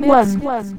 One.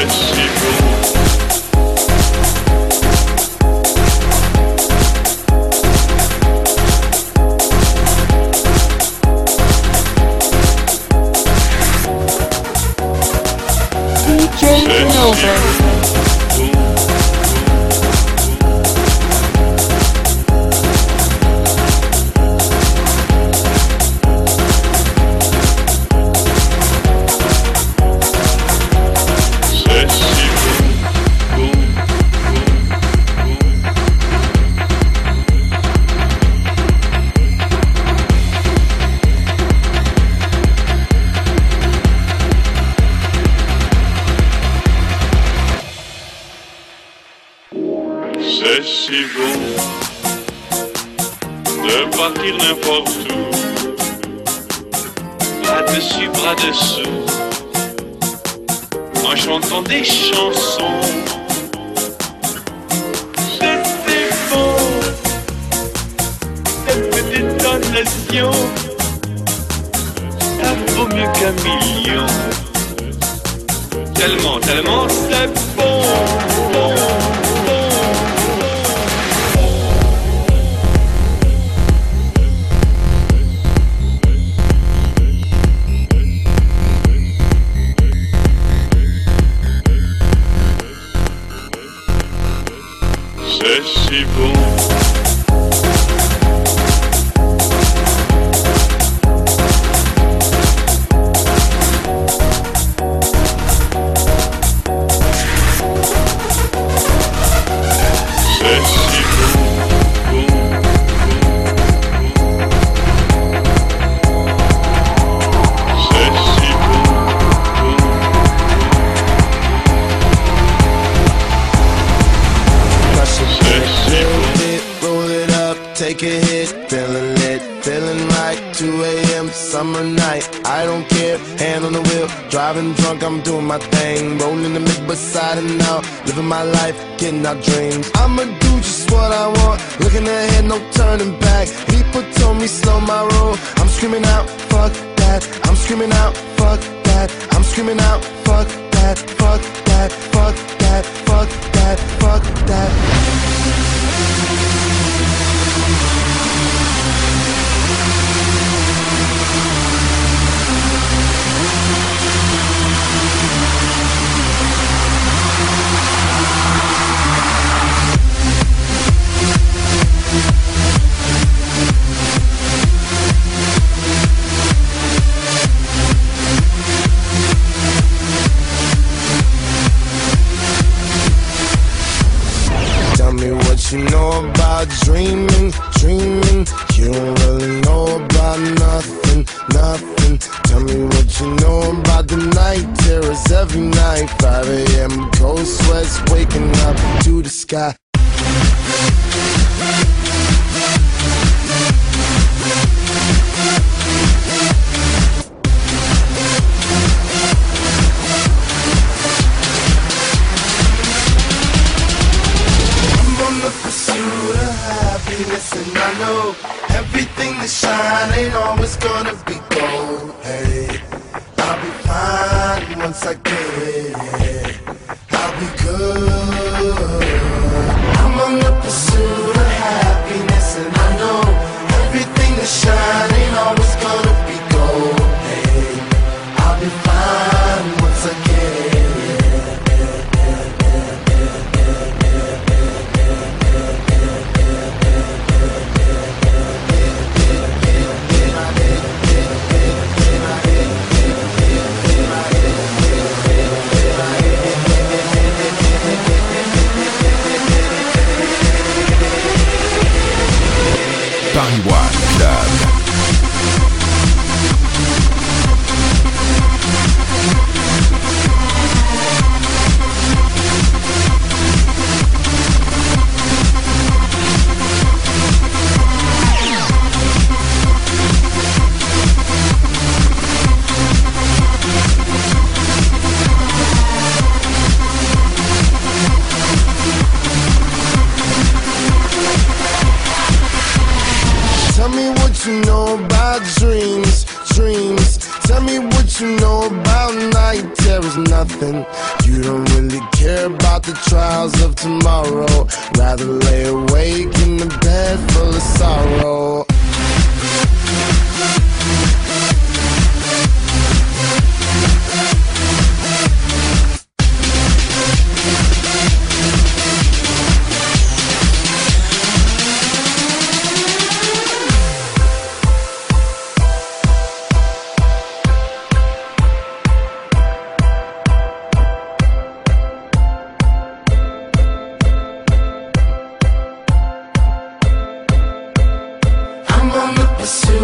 En my life, getting our dreams. Once I it.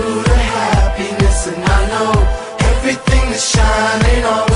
the happiness and I know everything is shining on